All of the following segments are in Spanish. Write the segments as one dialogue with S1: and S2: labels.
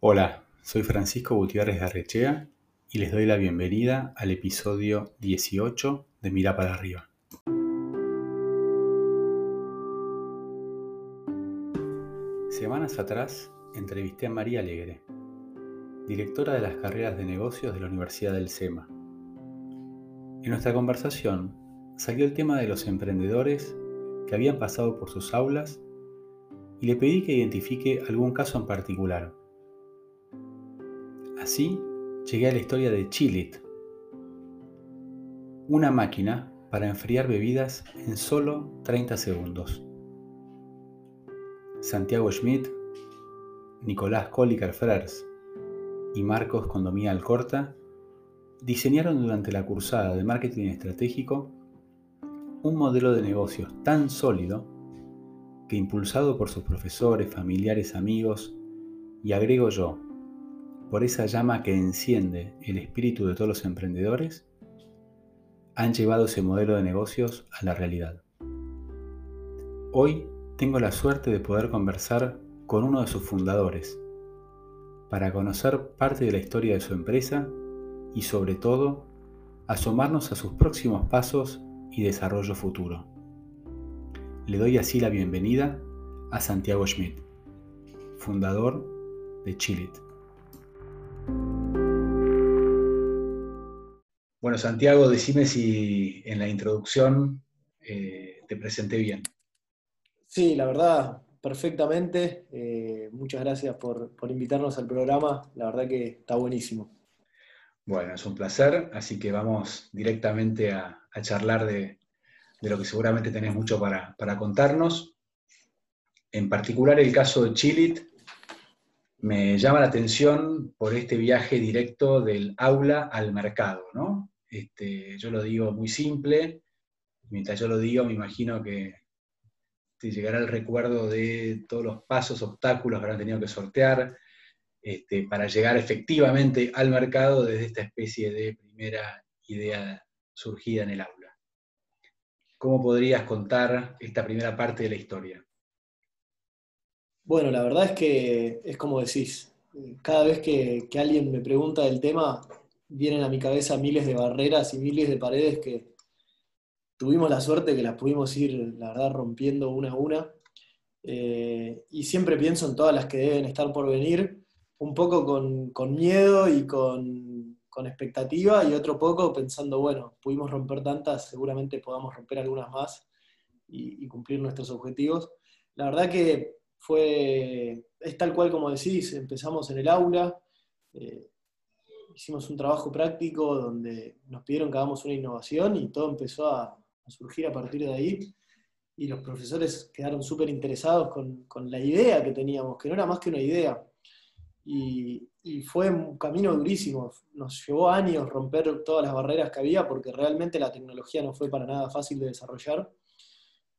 S1: Hola, soy Francisco Gutiérrez Garrechea y les doy la bienvenida al episodio 18 de Mira para arriba. Semanas atrás entrevisté a María Alegre, directora de las carreras de negocios de la Universidad del SEMA. En nuestra conversación salió el tema de los emprendedores que habían pasado por sus aulas y le pedí que identifique algún caso en particular. Así llegué a la historia de Chilit, una máquina para enfriar bebidas en solo 30 segundos. Santiago Schmidt, Nicolás Colliker Frers y Marcos Condomía Alcorta diseñaron durante la cursada de marketing estratégico un modelo de negocios tan sólido que impulsado por sus profesores, familiares, amigos, y agrego yo, por esa llama que enciende el espíritu de todos los emprendedores, han llevado ese modelo de negocios a la realidad. Hoy tengo la suerte de poder conversar con uno de sus fundadores para conocer parte de la historia de su empresa y sobre todo asomarnos a sus próximos pasos y desarrollo futuro. Le doy así la bienvenida a Santiago Schmidt, fundador de Chilit. Bueno, Santiago, decime si en la introducción eh, te presenté bien.
S2: Sí, la verdad, perfectamente. Eh, muchas gracias por, invitarnos al programa. La verdad que está buenísimo.
S1: Bueno, es un placer, así que vamos directamente a charlar de, de lo que seguramente tenés mucho para, contarnos. En particular el caso de Chilit me llama la atención por este viaje directo del aula al mercado, ¿no? Este, yo lo digo muy simple, mientras yo lo digo me imagino que te llegará el recuerdo de todos los pasos, obstáculos que habrán tenido que sortear este, para llegar efectivamente al mercado desde esta especie de primera idea surgida en el aula. ¿Cómo podrías contar esta primera parte de la historia?
S2: Bueno, la verdad es que es como decís, cada vez que, alguien me pregunta del tema, vienen a mi cabeza miles de barreras y miles de paredes que tuvimos la suerte que las pudimos ir, la verdad, rompiendo una a una. Eh, y siempre pienso en todas las que deben estar por venir, un poco con, miedo y con con expectativa y otro poco pensando, bueno, pudimos romper tantas, seguramente podamos romper algunas más y, cumplir nuestros objetivos. La verdad que fue, es tal cual como decís, empezamos en el aula, eh, hicimos un trabajo práctico donde nos pidieron que hagamos una innovación y todo empezó a, surgir a partir de ahí. Y los profesores quedaron súper interesados con, con la idea que teníamos, que no era más que una idea. Y, y fue un camino durísimo. Nos llevó años romper todas las barreras que había porque realmente la tecnología no fue para nada fácil de desarrollar.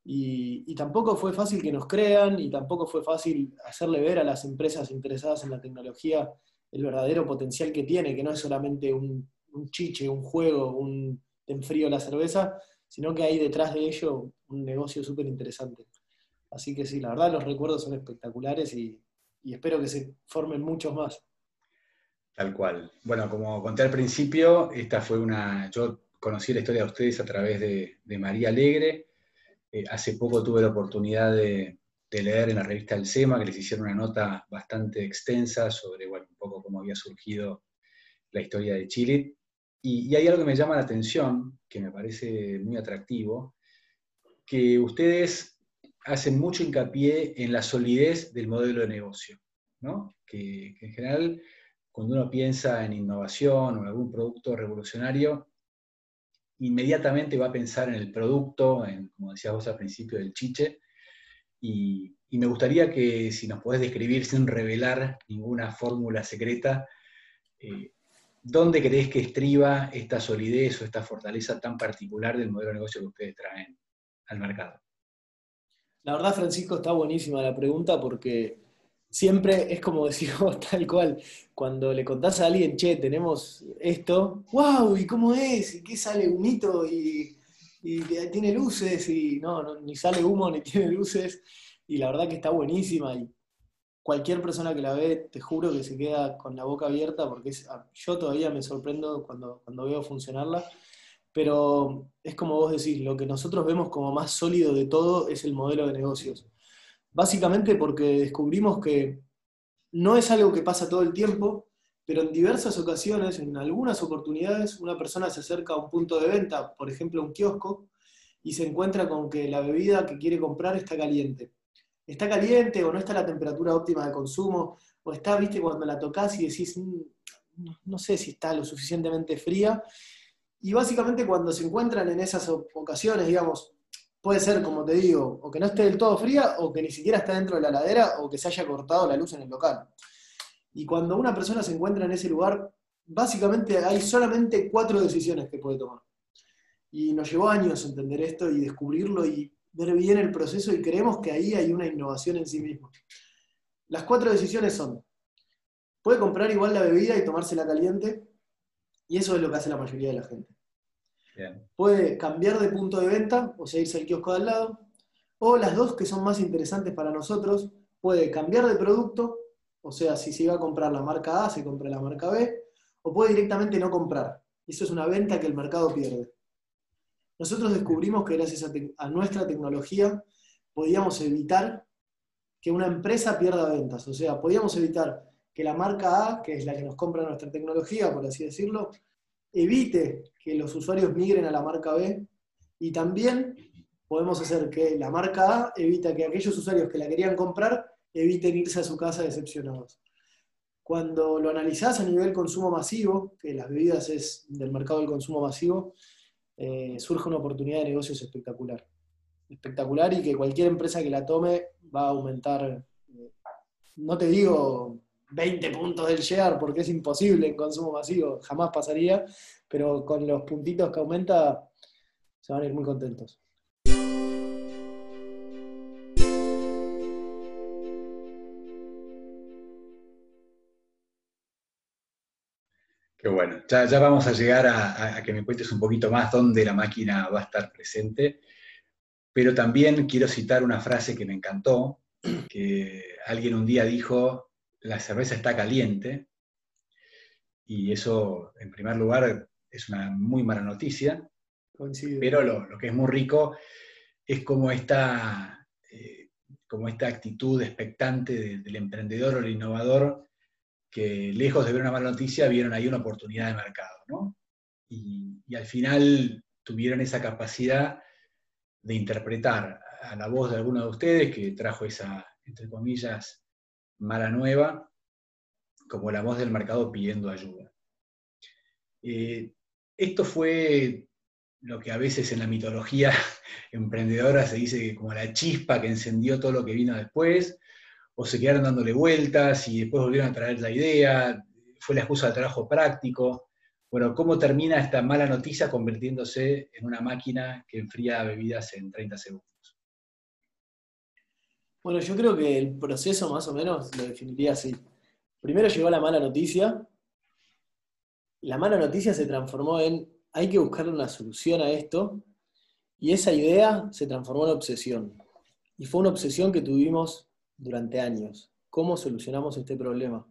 S2: Y, tampoco fue fácil que nos crean y tampoco fue fácil hacerle ver a las empresas interesadas en la tecnología el verdadero potencial que tiene, que no es solamente un, chiche, un juego, un enfrío la cerveza, sino que hay detrás de ello un negocio súper interesante. Así que sí, la verdad los recuerdos son espectaculares y espero que se formen muchos más.
S1: Tal cual. Bueno, como conté al principio, esta fue una. Yo conocí la historia de ustedes a través de, María Alegre. Eh, hace poco tuve la oportunidad de, leer en la revista El SEMA, que les hicieron una nota bastante extensa sobre, un poco cómo había surgido la historia de Chile. Y, y hay algo que me llama la atención, que me parece muy atractivo, que ustedes hacen mucho hincapié en la solidez del modelo de negocio, ¿no? que en general cuando uno piensa en innovación o en algún producto revolucionario, inmediatamente va a pensar en el producto, como decías vos al principio, del chiche. Y, me gustaría que si nos podés describir sin revelar ninguna fórmula secreta, eh, ¿dónde crees que estriba esta solidez o esta fortaleza tan particular del modelo de negocio que ustedes traen al mercado?
S2: La verdad, Francisco, está buenísima la pregunta porque siempre es como decimos tal cual, cuando le contás a alguien, che, tenemos esto, wow, ¿y cómo es? ¿Y qué sale un hito? ¿Y, tiene luces? Y no, ni sale humo ni tiene luces. Y la verdad que está buenísima. Y cualquier persona que la ve, te juro que se queda con la boca abierta, porque yo todavía me sorprendo cuando, cuando veo funcionarla, pero es como vos decís, lo que nosotros vemos como más sólido de todo es el modelo de negocios. Básicamente porque descubrimos que no es algo que pasa todo el tiempo, pero en diversas ocasiones, en algunas oportunidades, una persona se acerca a un punto de venta, por ejemplo un kiosco, y se encuentra con que la bebida que quiere comprar está caliente. Está caliente o no está a la temperatura óptima de consumo, o está, viste, cuando la tocas y decís, mm, no sé si está lo suficientemente fría. Y básicamente cuando se encuentran en esas ocasiones, digamos, puede ser, como te digo, o que no esté del todo fría, o que ni siquiera está dentro de la ladera, o que se haya cortado la luz en el local. Y cuando una persona se encuentra en ese lugar, básicamente hay solamente cuatro decisiones que puede tomar. Y nos llevó años entender esto y descubrirlo y ver bien el proceso y creemos que ahí hay una innovación en sí mismo. Las cuatro decisiones son, puede comprar igual la bebida y tomársela caliente, y eso es lo que hace la mayoría de la gente. Puede cambiar de punto de venta, o sea, irse al kiosco de al lado, o las dos que son más interesantes para nosotros, puede cambiar de producto o sea, si se iba a comprar la marca A, se compra la marca B, o puede directamente no comprar. Eso es una venta que el mercado pierde. Nosotros descubrimos que gracias a, nuestra tecnología podíamos evitar que una empresa pierda ventas. O sea, podíamos evitar que la marca A, que es la que nos compra nuestra tecnología, por así decirlo, evite que los usuarios migren a la marca B y también podemos hacer que la marca A evita que aquellos usuarios que la querían comprar eviten irse a su casa decepcionados. Cuando lo analizás a nivel consumo masivo, que las bebidas es del mercado del consumo masivo, eh, surge una oportunidad de negocios espectacular. Espectacular y que cualquier empresa que la tome va a aumentar, eh, no te digo 20 puntos del share porque es imposible en consumo masivo, jamás pasaría, pero con los puntitos que aumenta se van a ir muy contentos.
S1: Qué bueno. Ya, vamos a llegar a, que me cuentes un poquito más dónde la máquina va a estar presente, pero también quiero citar una frase que me encantó, que alguien un día dijo, la cerveza está caliente, y eso, en primer lugar, es una muy mala noticia, pero lo, que es muy rico es como esta, eh, como esta actitud expectante del emprendedor o el innovador que lejos de ver una mala noticia, vieron ahí una oportunidad de mercado, ¿no? Y, al final tuvieron esa capacidad de interpretar a la voz de alguno de ustedes que trajo esa, entre comillas, mala nueva, como la voz del mercado pidiendo ayuda. Eh, esto fue lo que a veces en la mitología emprendedora se dice como la chispa que encendió todo lo que vino después, o se quedaron dándole vueltas y después volvieron a traer la idea, fue la excusa del trabajo práctico. Bueno, ¿cómo termina esta mala noticia convirtiéndose en una máquina que enfría bebidas en 30 segundos?
S2: Bueno, yo creo que el proceso más o menos lo definiría así. Primero llegó la mala noticia, la mala noticia se transformó en hay que buscarle una solución a esto, y esa idea se transformó en obsesión. Y fue una obsesión que tuvimos durante años. ¿Cómo solucionamos este problema?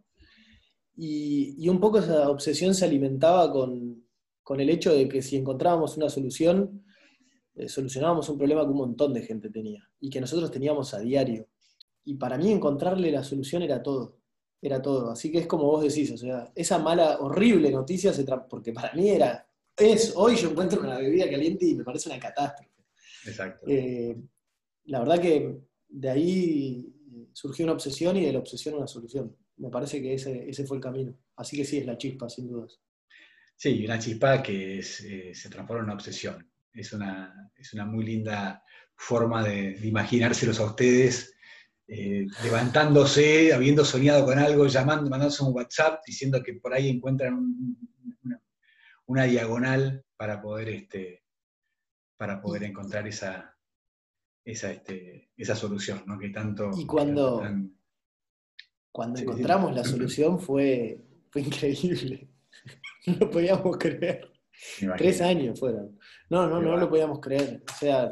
S2: Y, un poco esa obsesión se alimentaba con, el hecho de que si encontrábamos una solución, eh, solucionábamos un problema que un montón de gente tenía y que nosotros teníamos a diario. Y para mí encontrarle la solución era todo, era todo. Así que es como vos decís, o sea, esa mala, horrible noticia, se porque para mí era, es, hoy yo encuentro una bebida caliente y me parece una catástrofe.
S1: Exacto.
S2: Eh, la verdad que de ahí surgió una obsesión y de la obsesión una solución. Me parece que ese, fue el camino. Así que sí, es la chispa, sin dudas.
S1: Sí, una chispa que eh, se transforma en una obsesión. Es una, es una muy linda forma de, imaginárselos a ustedes eh, levantándose, habiendo soñado con algo, llamando, mandándose un WhatsApp, diciendo que por ahí encuentran una, diagonal para poder, este, para poder encontrar esa, esa, este, esa solución, ¿no? Que tanto...
S2: Y cuando, cuando encontramos la solución fue, fue increíble. No lo podíamos creer. Tres años fueron. No, no, no, lo podíamos creer. O sea,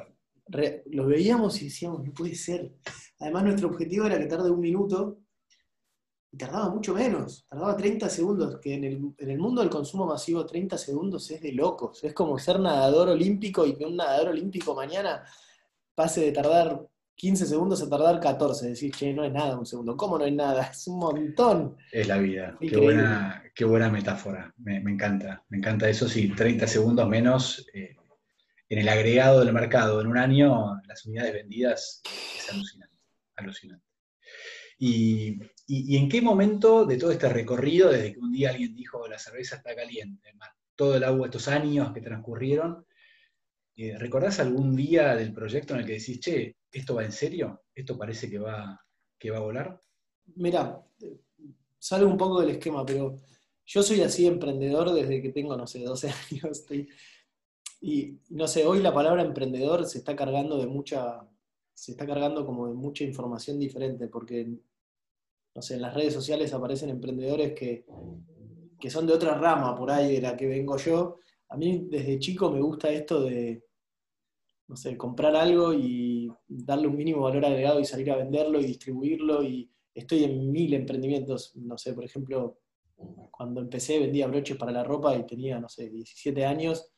S2: los veíamos y decíamos, no puede ser. Además, nuestro objetivo era que tarde un minuto y tardaba mucho menos, tardaba 30 segundos, que en el, mundo del consumo masivo 30 segundos es de locos, es como ser nadador olímpico y que un nadador olímpico mañana pase de tardar 15 segundos a tardar 14, decir, che, no es nada un segundo, ¿cómo no es nada? Es un montón.
S1: Es la vida, qué buena, qué buena metáfora, me, encanta, me encanta eso, sí, 30 segundos menos eh, en el agregado del mercado en un año, las unidades vendidas es alucinante, alucinante. Y, en qué momento de todo este recorrido, desde que un día alguien dijo la cerveza está caliente, todo el agua, estos años que transcurrieron, eh, ¿recordás algún día del proyecto en el que decís, che, esto va en serio? ¿Esto parece que va, que va a volar?
S2: Mira, sale un poco del esquema, pero yo soy así emprendedor desde que tengo, no sé, 12 años. y no sé, hoy la palabra emprendedor se está cargando de mucha, se está cargando como de mucha información diferente, porque, no sé, en las redes sociales aparecen emprendedores que, son de otra rama por ahí de la que vengo yo. A mí desde chico me gusta esto de, no sé, comprar algo y darle un mínimo valor agregado y salir a venderlo y distribuirlo. Y estoy en mil emprendimientos, no sé, por ejemplo, cuando empecé vendía broches para la ropa y tenía, no sé, 17 años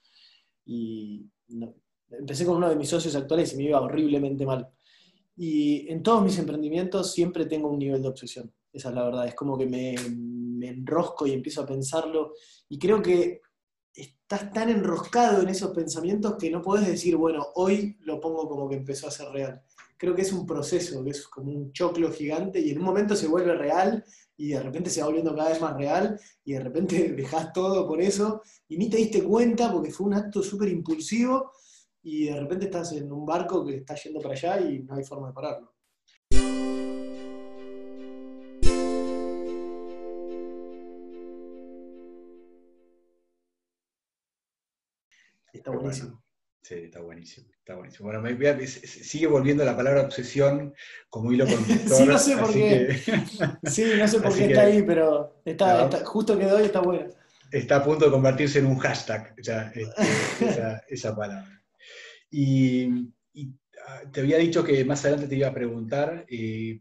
S2: y empecé con uno de mis socios actuales y me iba horriblemente mal. Y en todos mis emprendimientos siempre tengo un nivel de obsesión. Esa es la verdad. Es como que me, me enrosco y empiezo a pensarlo. Y creo que estás tan enroscado en esos pensamientos que no puedes decir, bueno, hoy lo pongo como que empezó a ser real. Creo que es un proceso, que es como un choclo gigante y en un momento se vuelve real y de repente se va volviendo cada vez más real y de repente dejas todo por eso y ni te diste cuenta porque fue un acto súper impulsivo y de repente estás en un barco que está yendo para allá y no hay forma de pararlo.
S1: Sí, está buenísimo, está buenísimo. Bueno, me, sigue volviendo la palabra obsesión como hilo conductor.
S2: sí, no sé por qué. sí, no sé por qué está ahí, pero está, justo quedó y está bueno.
S1: Está a punto de convertirse en un hashtag ya, este, esa, palabra. Y, ah, te había dicho que más adelante te iba a preguntar, eh,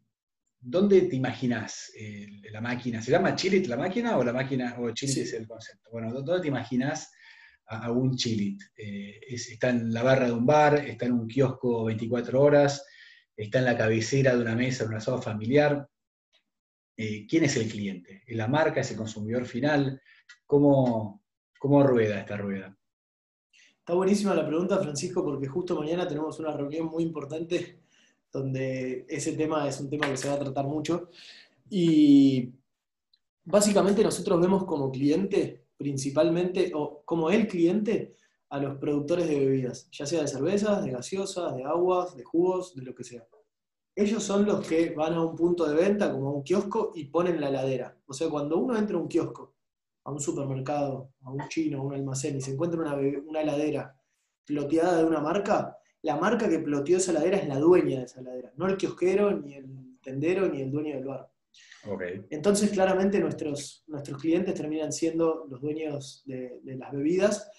S1: ¿dónde te imaginas eh, la máquina? ¿Se llama Chilit la máquina o la máquina, o Chilit es el concepto? Bueno, ¿dónde te imaginas a, un Chilit. Eh, está en la barra de un bar, está en un kiosco 24 horas, está en la cabecera de una mesa de una asado familiar. Eh, ¿Quién es el cliente? ¿Es la marca? ¿Es el consumidor final? ¿Cómo, ¿Cómo rueda esta rueda?
S2: Está buenísima la pregunta, Francisco, porque justo mañana tenemos una reunión muy importante donde ese tema es un tema que se va a tratar mucho. Y básicamente nosotros vemos como cliente principalmente, o como el cliente, a los productores de bebidas, ya sea de cervezas, de gaseosas, de aguas, de jugos, de lo que sea. Ellos son los que van a un punto de venta, como a un kiosco, y ponen la heladera. O sea, cuando uno entra a un kiosco, a un supermercado, a un chino, a un almacén, y se encuentra una, una heladera ploteada de una marca, la marca que ploteó esa heladera es la dueña de esa heladera, no el kiosquero, ni el tendero, ni el dueño del bar. Entonces, claramente nuestros, nuestros clientes terminan siendo los dueños de, las bebidas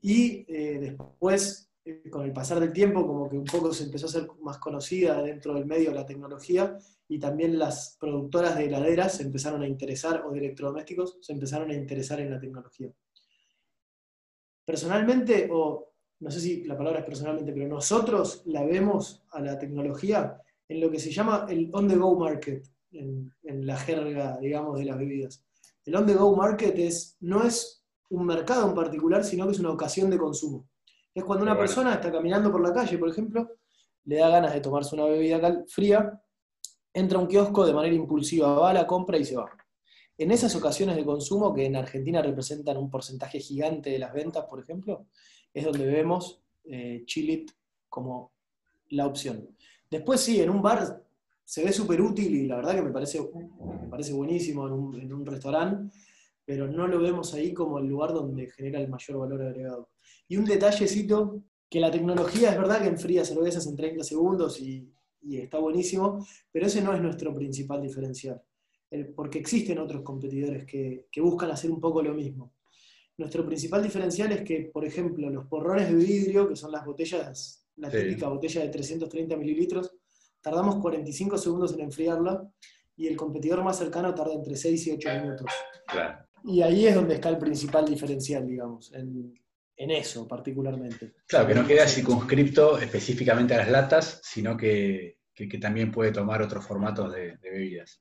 S2: y eh, después, eh, con el pasar del tiempo, como que un poco se empezó a ser más conocida dentro del medio de la tecnología y también las productoras de heladeras se empezaron a interesar, o de electrodomésticos, se empezaron a interesar en la tecnología. Personalmente, o no sé si la palabra es personalmente, pero nosotros la vemos a la tecnología en lo que se llama el on-the-go market en, la jerga, digamos, de las bebidas. El on-the-go market es, no es un mercado en particular, sino que es una ocasión de consumo. Es cuando una persona está caminando por la calle, por ejemplo, le da ganas de tomarse una bebida fría, entra a un kiosco de manera impulsiva, va a la compra y se va. En esas ocasiones de consumo, que en Argentina representan un porcentaje gigante de las ventas, por ejemplo, es donde vemos eh, Chilit como la opción. Después sí, en un bar se ve súper útil y la verdad que me parece, me parece buenísimo en un, restaurante, pero no lo vemos ahí como el lugar donde genera el mayor valor agregado. Y un detallecito, que la tecnología es verdad que enfría cervezas en 30 segundos y, está buenísimo, pero ese no es nuestro principal diferencial, porque existen otros competidores que, que buscan hacer un poco lo mismo. Nuestro principal diferencial es que, por ejemplo, los porrones de vidrio, que son las botellas, la típica botella de 330 mililitros, tardamos 45 segundos en enfriarla y el competidor más cercano tarda entre 6 y 8 minutos. Y ahí es donde está el principal diferencial, digamos, en, eso particularmente.
S1: Claro, que no queda circunscripto específicamente a las latas, sino que, también puede tomar otros formatos de, bebidas.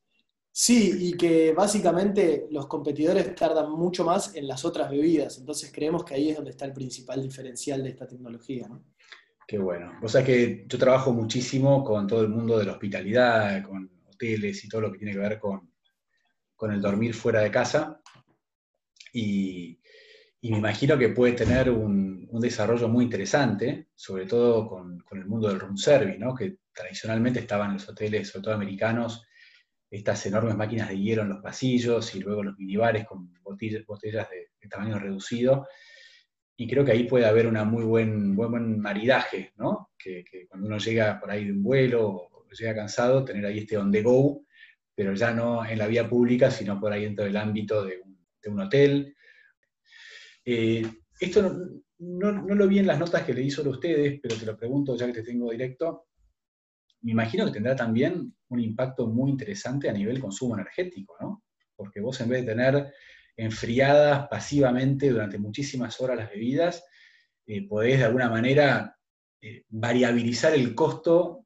S2: Sí, y que básicamente los competidores tardan mucho más en las otras bebidas, entonces creemos que ahí es donde está el principal diferencial de esta tecnología. ¿no?
S1: Qué bueno. O sea que yo trabajo muchísimo con todo el mundo de la hospitalidad, con hoteles y todo lo que tiene que ver con, el dormir fuera de casa. Y, me imagino que puede tener un, desarrollo muy interesante, sobre todo con, el mundo del room service, ¿no? que tradicionalmente estaban en los hoteles, sobre todo americanos, estas enormes máquinas de hielo en los pasillos y luego los minibares con botellas, de, tamaño reducido. Y creo que ahí puede haber un muy buen, buen, maridaje, ¿no? Que, cuando uno llega por ahí de un vuelo llega cansado, tener ahí este on the go, pero ya no en la vía pública, sino por ahí dentro del ámbito de un, hotel. Eh, esto no, lo vi en las notas que leí sobre ustedes, pero te lo pregunto ya que te tengo directo. Me imagino que tendrá también un impacto muy interesante a nivel consumo energético, ¿no? Porque vos en vez de tener enfriadas pasivamente durante muchísimas horas las bebidas, eh, podés de alguna manera eh, variabilizar el costo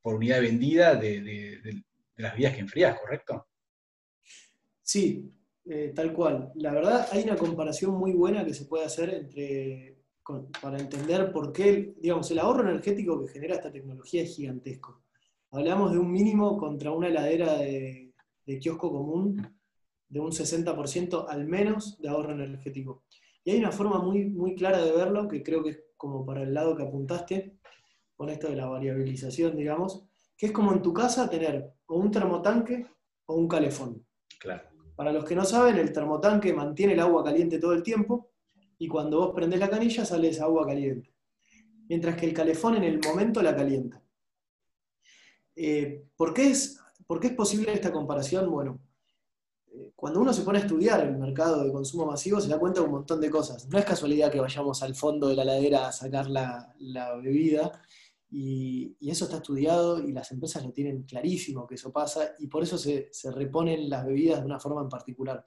S1: por unidad vendida de, las vías que enfrías, ¿correcto?
S2: Sí, eh, tal cual. La verdad, hay una comparación muy buena que se puede hacer entre, para entender por qué, digamos, el ahorro energético que genera esta tecnología es gigantesco. Hablamos de un mínimo contra una heladera de, kiosco común de un 60% al menos de ahorro energético. Y hay una forma muy, muy clara de verlo, que creo que es como para el lado que apuntaste, con esto de la variabilización, digamos, que es como en tu casa tener o un termotanque o un calefón.
S1: Claro.
S2: Para los que no saben, el termotanque mantiene el agua caliente todo el tiempo y cuando vos prendés la canilla sale esa agua caliente. Mientras que el calefón en el momento la calienta. Eh, ¿por, qué es, ¿Por qué es posible esta comparación? Bueno, cuando uno se pone a estudiar el mercado de consumo masivo se da cuenta de un montón de cosas. No es casualidad que vayamos al fondo de la ladera a sacar la, la bebida y, eso está estudiado y las empresas lo tienen clarísimo que eso pasa y por eso se, reponen las bebidas de una forma en particular.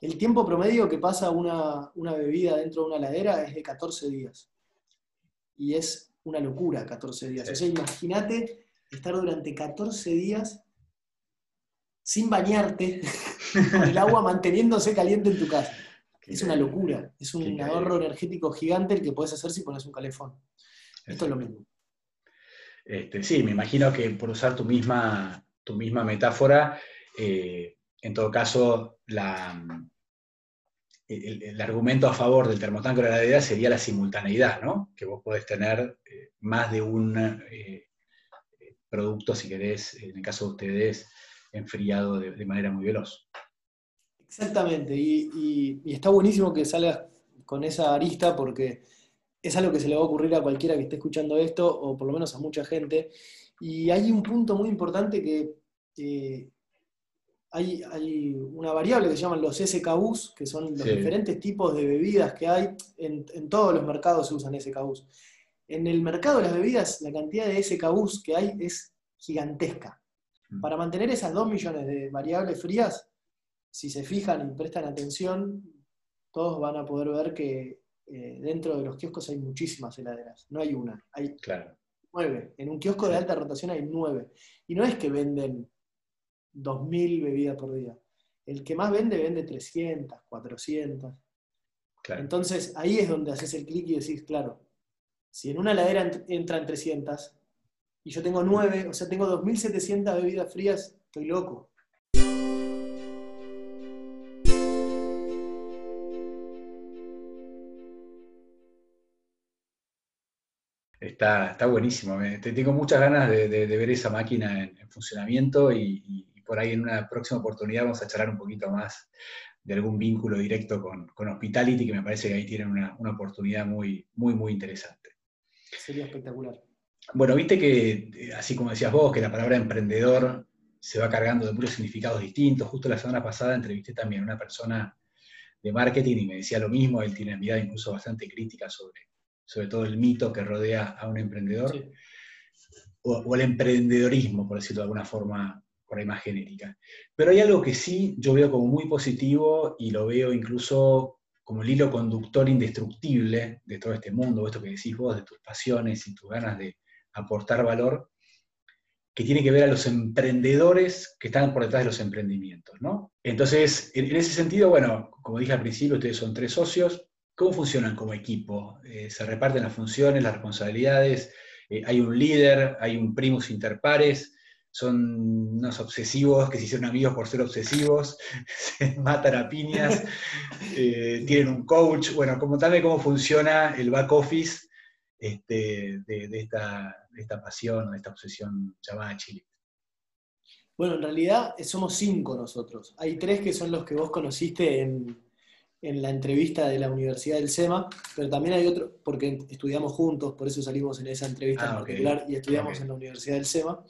S2: El tiempo promedio que pasa una, bebida dentro de una heladera es de 14 días. Y es una locura 14 días. O sea, imagínate estar durante 14 días sin bañarte, con el agua manteniéndose caliente en tu casa. es una locura. Es un ahorro energético gigante el que puedes hacer si pones un calefón. Esto es lo mismo.
S1: Este, sí, me imagino que por usar tu misma, tu misma metáfora, eh, en todo caso, el, argumento a favor del termotanque de la heladera sería la simultaneidad, ¿no? Que vos podés tener eh, más de un eh, producto, si querés, en el caso de ustedes, enfriado de, manera muy veloz.
S2: Exactamente, y, y, está buenísimo que salgas con esa arista porque es algo que se le va a ocurrir a cualquiera que esté escuchando esto, o por lo menos a mucha gente. Y hay un punto muy importante que eh, hay, una variable que se llaman los SKUs, que son los diferentes tipos de bebidas que hay. En, todos los mercados se usan SKUs. En el mercado de las bebidas, la cantidad de SKUs que hay es gigantesca. Mm. Para mantener esas 2 millones de variables frías, si se fijan y prestan atención, todos van a poder ver que eh, dentro de los kioscos hay muchísimas heladeras, no hay una, hay nueve. En un kiosco de alta rotación hay nueve. Y no es que venden 2.000 bebidas por día. El que más vende, vende 300, 400. Entonces ahí es donde haces el clic y decís, claro, si en una heladera entran 300 y yo tengo 9, o sea, tengo 2.700 bebidas frías, estoy loco.
S1: Está, buenísimo. tengo muchas ganas de, ver esa máquina en, funcionamiento y, por ahí en una próxima oportunidad vamos a charlar un poquito más de algún vínculo directo con, Hospitality, que me parece que ahí tienen una, oportunidad muy, muy, muy interesante.
S2: Sería espectacular.
S1: Bueno, viste que, eh, así como decías vos, que la palabra emprendedor se va cargando de muchos significados distintos. Justo la semana pasada entrevisté también a una persona de marketing y me decía lo mismo, él tiene una mirada incluso bastante crítica sobre sobre todo el mito que rodea a un emprendedor, o, el emprendedorismo, por decirlo de alguna forma por ahí más genérica. Pero hay algo que sí yo veo como muy positivo y lo veo incluso como el hilo conductor indestructible de todo este mundo, esto que decís vos, de tus pasiones y tus ganas de aportar valor, que tiene que ver a los emprendedores que están por detrás de los emprendimientos, ¿no? Entonces, en, ese sentido, bueno, como dije al principio, ustedes son tres socios, ¿cómo funcionan como equipo? Eh, ¿Se reparten las funciones, las responsabilidades? Eh, ¿Hay un líder? ¿Hay un primus inter pares? son unos obsesivos que se hicieron amigos por ser obsesivos, se matan a piñas, eh, tienen un coach. Bueno, tal, cómo funciona el back office este, de, esta, esta, pasión, de esta obsesión llamada Chile.
S2: Bueno, en realidad somos cinco nosotros. Hay tres que son los que vos conociste en, la entrevista de la Universidad del SEMA, pero también hay otro, porque estudiamos juntos, por eso salimos en esa entrevista en ah, particular y estudiamos en la Universidad del SEMA.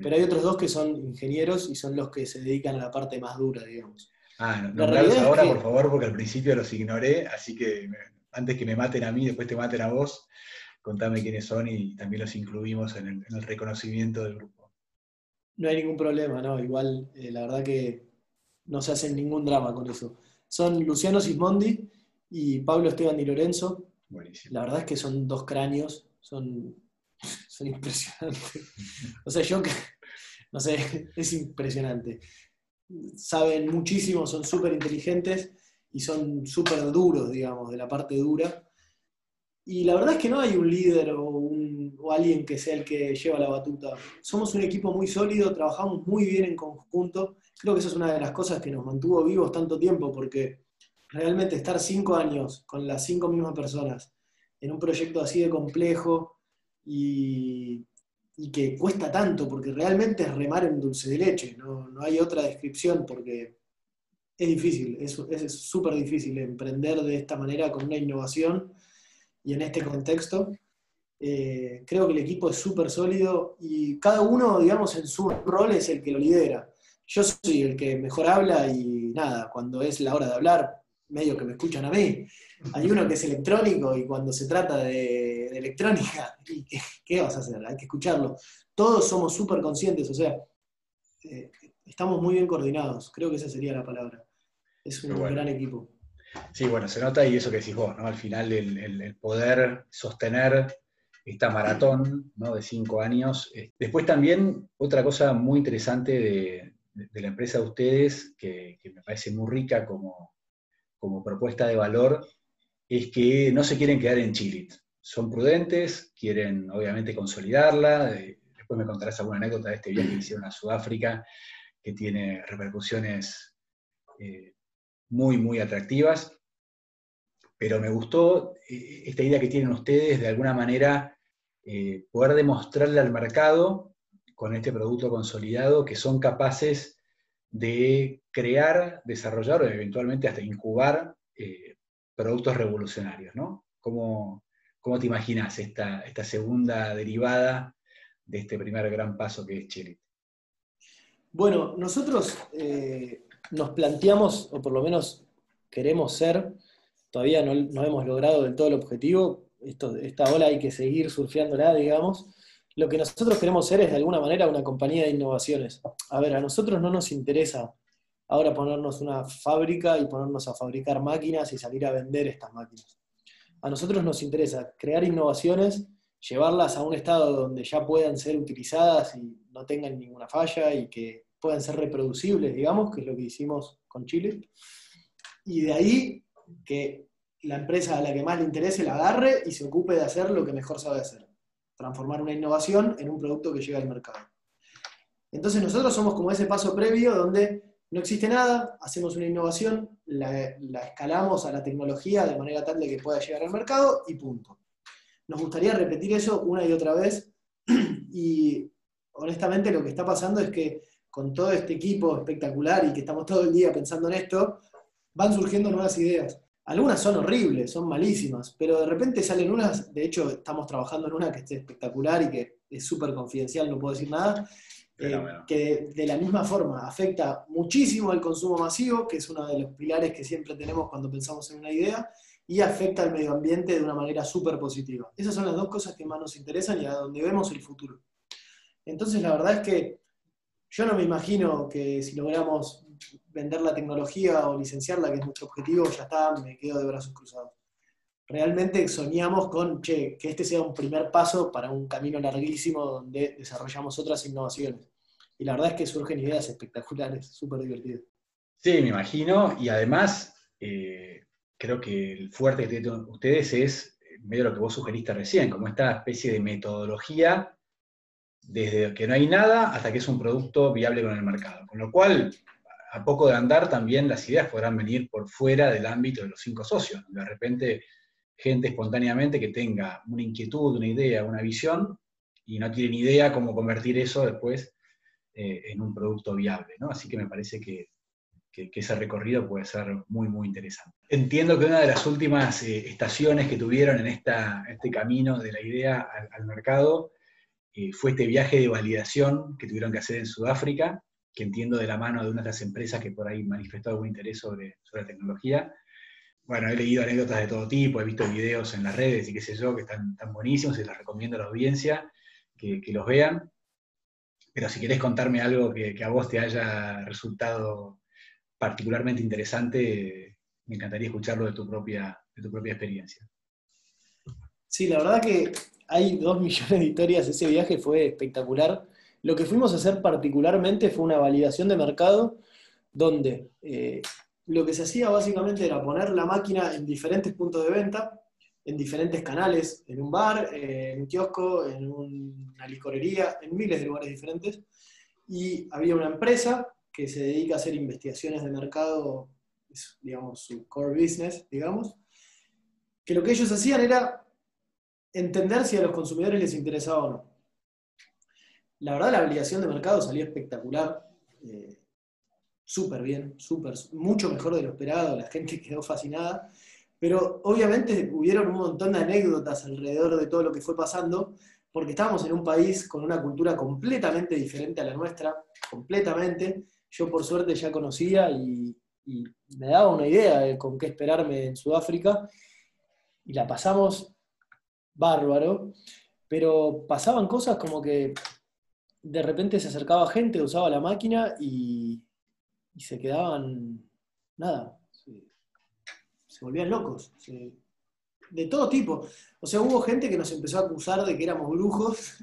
S2: Pero hay otros dos que son ingenieros y son los que se dedican a la parte más dura, digamos.
S1: Ah, no, nombrarlos ahora, por favor, porque al principio los ignoré, así que antes que me maten a mí, después te maten a vos, contame quiénes son y también los incluimos en el, reconocimiento del grupo.
S2: No hay ningún problema, ¿no? Igual, eh, la verdad que no se hacen ningún drama con eso. Son Luciano Sismondi y Pablo Esteban Di Lorenzo. Buenísimo. La verdad es que son dos cráneos, son son impresionantes. O sea, yo que, no sé, es impresionante. Saben muchísimo, son súper inteligentes y son súper duros, digamos, de la parte dura. Y la verdad es que no hay un líder o, un, o, alguien que sea el que lleva la batuta. Somos un equipo muy sólido, trabajamos muy bien en conjunto. Creo que eso es una de las cosas que nos mantuvo vivos tanto tiempo, porque realmente estar cinco años con las cinco mismas personas en un proyecto así de complejo, y, que cuesta tanto, porque realmente es remar en dulce de leche, no, hay otra descripción, porque es difícil, es súper difícil emprender de esta manera con una innovación y en este contexto. Eh, creo que el equipo es súper sólido y cada uno, digamos, en su rol es el que lo lidera. Yo soy el que mejor habla y nada, cuando es la hora de hablar, medio que me escuchan a mí. Hay uno que es electrónico y cuando se trata de, electrónica, qué, vas a hacer? Hay que escucharlo. Todos somos súper conscientes, o sea, eh, estamos muy bien coordinados, creo que esa sería la palabra. Es un gran equipo.
S1: Sí, bueno, se nota y eso que decís vos, ¿no? Al final el, poder sostener esta maratón ¿no? de cinco años. Eh, después también otra cosa muy interesante de, la empresa de ustedes, que, que, me parece muy rica como, como propuesta de valor es que no se quieren quedar en Chile. Son prudentes, quieren obviamente consolidarla. Eh, después me contarás alguna anécdota de este viaje que hicieron a Sudáfrica, que tiene repercusiones eh, muy, muy atractivas. Pero me gustó eh, esta idea que tienen ustedes de alguna manera poder demostrarle al mercado con este producto consolidado que son capaces de crear, desarrollar o eventualmente hasta incubar eh, productos revolucionarios, ¿no? ¿Cómo, te imaginas esta, esta, segunda derivada de este primer gran paso que es Cherit?
S2: Bueno, nosotros eh, nos planteamos, o por lo menos queremos ser, todavía no, no hemos logrado del todo el objetivo, esta ola hay que seguir surfeándola, digamos, lo que nosotros queremos ser es de alguna manera una compañía de innovaciones. A ver, a nosotros no nos interesa ahora ponernos una fábrica y ponernos a fabricar máquinas y salir a vender estas máquinas. A nosotros nos interesa crear innovaciones, llevarlas a un estado donde ya puedan ser utilizadas y no tengan ninguna falla y que puedan ser reproducibles, digamos, que es lo que hicimos con Chile. Y de ahí que la empresa a la que más le interese la agarre y se ocupe de hacer lo que mejor sabe hacer transformar una innovación en un producto que llega al mercado. Entonces nosotros somos como ese paso previo donde no existe nada, hacemos una innovación, la, escalamos a la tecnología de manera tal de que pueda llegar al mercado y punto. Nos gustaría repetir eso una y otra vez y honestamente lo que está pasando es que con todo este equipo espectacular y que estamos todo el día pensando en esto, van surgiendo nuevas ideas. Algunas son horribles, son malísimas, pero de repente salen unas, de hecho estamos trabajando en una que es espectacular y que es súper confidencial, no puedo decir nada, eh, que de la misma forma afecta muchísimo al consumo masivo, que es uno de los pilares que siempre tenemos cuando pensamos en una idea, y afecta al medio ambiente de una manera súper positiva. Esas son las dos cosas que más nos interesan y a donde vemos el futuro. Entonces la verdad es que yo no me imagino que si logramos vender la tecnología o licenciarla, que es nuestro objetivo, ya está, me quedo de brazos cruzados. Realmente soñamos con, che, que este sea un primer paso para un camino larguísimo donde desarrollamos otras innovaciones. Y la verdad es que surgen ideas espectaculares, súper divertidas.
S1: Sí, me imagino, y además eh, creo que el fuerte que tienen ustedes es medio lo que vos sugeriste recién, como esta especie de metodología desde que no hay nada hasta que es un producto viable con el mercado. Con lo cual, a poco de andar también las ideas podrán venir por fuera del ámbito de los cinco socios. De repente, gente espontáneamente que tenga una inquietud, una idea, una visión, y no tiene ni idea cómo convertir eso después eh, en un producto viable. Así que me parece que, ese recorrido puede ser muy, muy interesante. Entiendo que una de las últimas eh, estaciones que tuvieron en este camino de la idea al mercado eh, fue este viaje de validación que tuvieron que hacer en Sudáfrica, que entiendo de la mano de una de las empresas que por ahí manifestó algún interés sobre, sobre la tecnología. Bueno, he leído anécdotas de todo tipo, he visto videos en las redes y qué sé yo, que están, tan buenísimos y les recomiendo a la audiencia que, los vean. Pero si querés contarme algo que, a vos te haya resultado particularmente interesante, me encantaría escucharlo de tu propia, de tu propia experiencia.
S2: Sí, la verdad que hay dos millones de historias, ese viaje fue espectacular. Lo que fuimos a hacer particularmente fue una validación de mercado donde eh, lo que se hacía básicamente era poner la máquina en diferentes puntos de venta, en diferentes canales, en un bar, en un kiosco, en una licorería, en miles de lugares diferentes. Y había una empresa que se dedica a hacer investigaciones de mercado, digamos, su core business, digamos, que lo que ellos hacían era entender si a los consumidores les interesaba o no. La verdad, la validación de mercado salió espectacular, eh, súper bien, súper, mucho mejor de lo esperado, la gente quedó fascinada, pero obviamente hubieron un montón de anécdotas alrededor de todo lo que fue pasando, porque estábamos en un país con una cultura completamente diferente a la nuestra, completamente. Yo por suerte ya conocía y me daba una idea de con qué esperarme en Sudáfrica, y la pasamos bárbaro, pero pasaban cosas como que de repente se acercaba gente, usaba la máquina y, se quedaban, nada, se, volvían locos, de todo tipo. O sea, hubo gente que nos empezó a acusar de que éramos brujos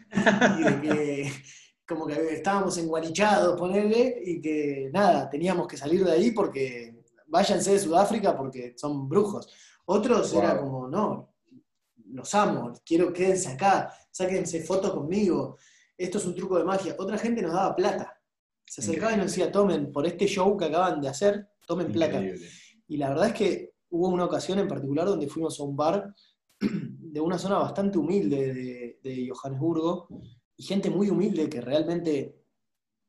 S2: y de que como que estábamos enguanichados, ponerle, y que nada, teníamos que salir de ahí porque váyanse de Sudáfrica porque son brujos. Otros era como, no, los amo, quiero quédense acá, sáquense fotos conmigo, esto es un truco de magia. Otra gente nos daba plata. Se acercaba y nos decía, tomen, por este show que acaban de hacer, tomen plata. Y la verdad es que hubo una ocasión en particular donde fuimos a un bar de una zona bastante humilde de, Johannesburgo, y gente muy humilde que realmente,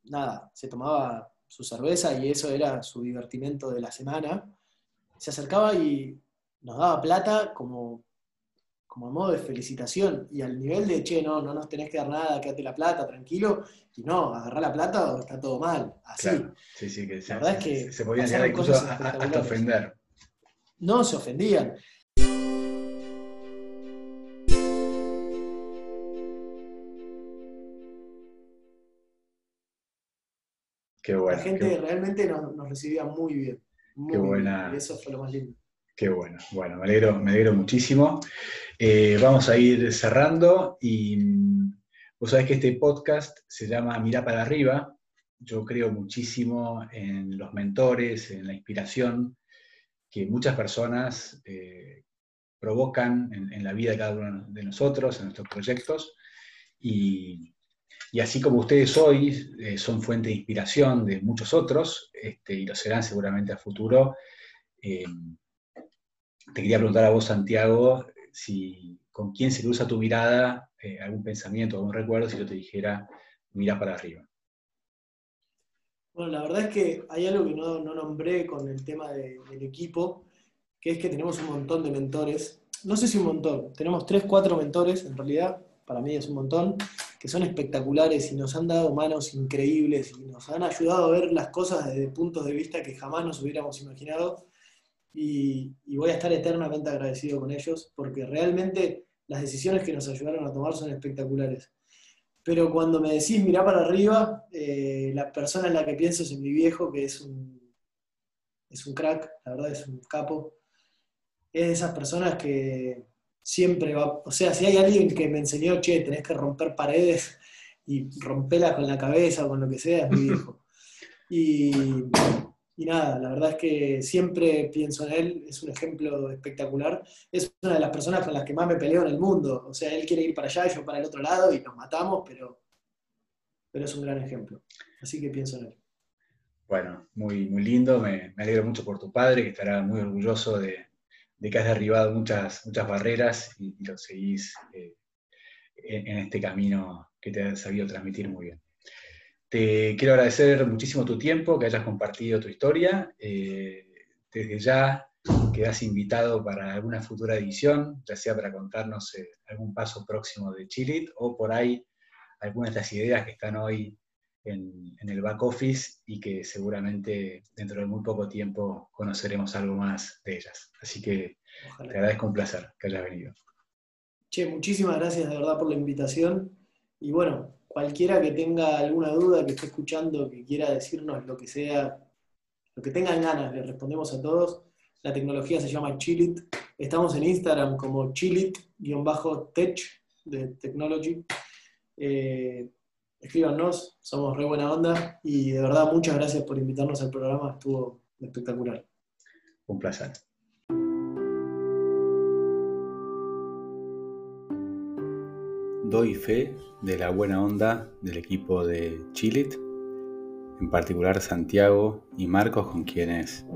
S2: nada, se tomaba su cerveza y eso era su divertimento de la semana, se acercaba y nos daba plata como como a modo de felicitación y al nivel de, che, no, no nos tenés que dar nada, quédate la plata, tranquilo, y no, agarrar la plata o está todo mal, así.
S1: Sí, sí, que
S2: la verdad es que
S1: se podían llegar incluso hasta ofender.
S2: No, se ofendían.
S1: Qué bueno.
S2: La gente realmente nos, recibía muy bien. qué buena. Y eso fue lo más lindo.
S1: Qué bueno. Bueno, me alegro, muchísimo. Eh, vamos a ir cerrando y mm, vos sabés que este podcast se llama Mirá para arriba. Yo creo muchísimo en los mentores, en la inspiración que muchas personas eh, provocan en, la vida de cada uno de nosotros, en nuestros proyectos. Y, así como ustedes hoy eh, son fuente de inspiración de muchos otros, este, y lo serán seguramente a futuro, te quería preguntar a vos, Santiago, si con quién se cruza tu mirada, eh, algún pensamiento, algún recuerdo, si yo te dijera, mira para arriba.
S2: Bueno, la verdad es que hay algo que no, nombré con el tema del equipo, que es que tenemos un montón de mentores. No sé si un montón, tenemos tres, cuatro mentores, en realidad, para mí es un montón, que son espectaculares y nos han dado manos increíbles y nos han ayudado a ver las cosas desde puntos de vista que jamás nos hubiéramos imaginado y, voy a estar eternamente agradecido con ellos porque realmente las decisiones que nos ayudaron a tomar son espectaculares. pero cuando me decís mirar para arriba, eh, la persona en la que pienso es en mi viejo, que es un, es un crack, la verdad es un capo. Es de esas personas que siempre va, o sea, si hay alguien que me enseñó, che, tenés que romper paredes y romperlas con la cabeza o con lo que sea, es mi viejo. Y, y nada, la verdad es que siempre pienso en él, es un ejemplo espectacular. Es una de las personas con las que más me peleo en el mundo. O sea, él quiere ir para allá y yo para el otro lado y nos matamos, pero, pero es un gran ejemplo. Así que pienso en él.
S1: Bueno, muy, muy lindo, me, alegro mucho por tu padre, que estará muy orgulloso de, que has derribado muchas, muchas barreras y, lo seguís eh, en este camino que te ha sabido transmitir muy bien. Te quiero agradecer muchísimo tu tiempo, que hayas compartido tu historia. Eh, desde ya quedas invitado para alguna futura edición, ya sea para contarnos eh, algún paso próximo de Chilit o por ahí algunas de las ideas que están hoy en, el back office y que seguramente dentro de muy poco tiempo conoceremos algo más de ellas. Así que te agradezco un placer que hayas venido.
S2: Che, muchísimas gracias de verdad por la invitación. Y bueno, cualquiera que tenga alguna duda, que esté escuchando, que quiera decirnos lo que sea, lo que tengan ganas, le respondemos a todos. La tecnología se llama Chilit. Estamos en Instagram como chilit-tech de technology. Eh, escríbanos, somos re buena onda y de verdad muchas gracias por invitarnos al programa, estuvo espectacular.
S1: Un placer. Doy fe de la buena onda del equipo de Chilit, en particular Santiago y Marcos, con quienes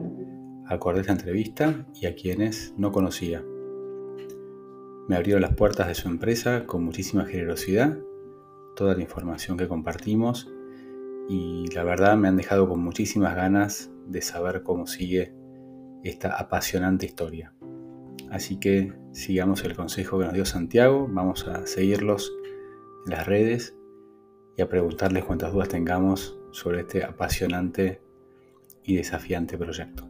S1: acordé esta entrevista y a quienes no conocía. Me abrieron las puertas de su empresa con muchísima generosidad, toda la información que compartimos y la verdad me han dejado con muchísimas ganas de saber cómo sigue esta apasionante historia. Así que sigamos el consejo que nos dio Santiago, vamos a seguirlos en las redes y a preguntarles cuantas dudas tengamos sobre este apasionante y desafiante proyecto.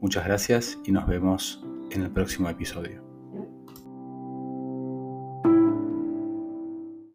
S1: Muchas gracias y nos vemos en el próximo episodio.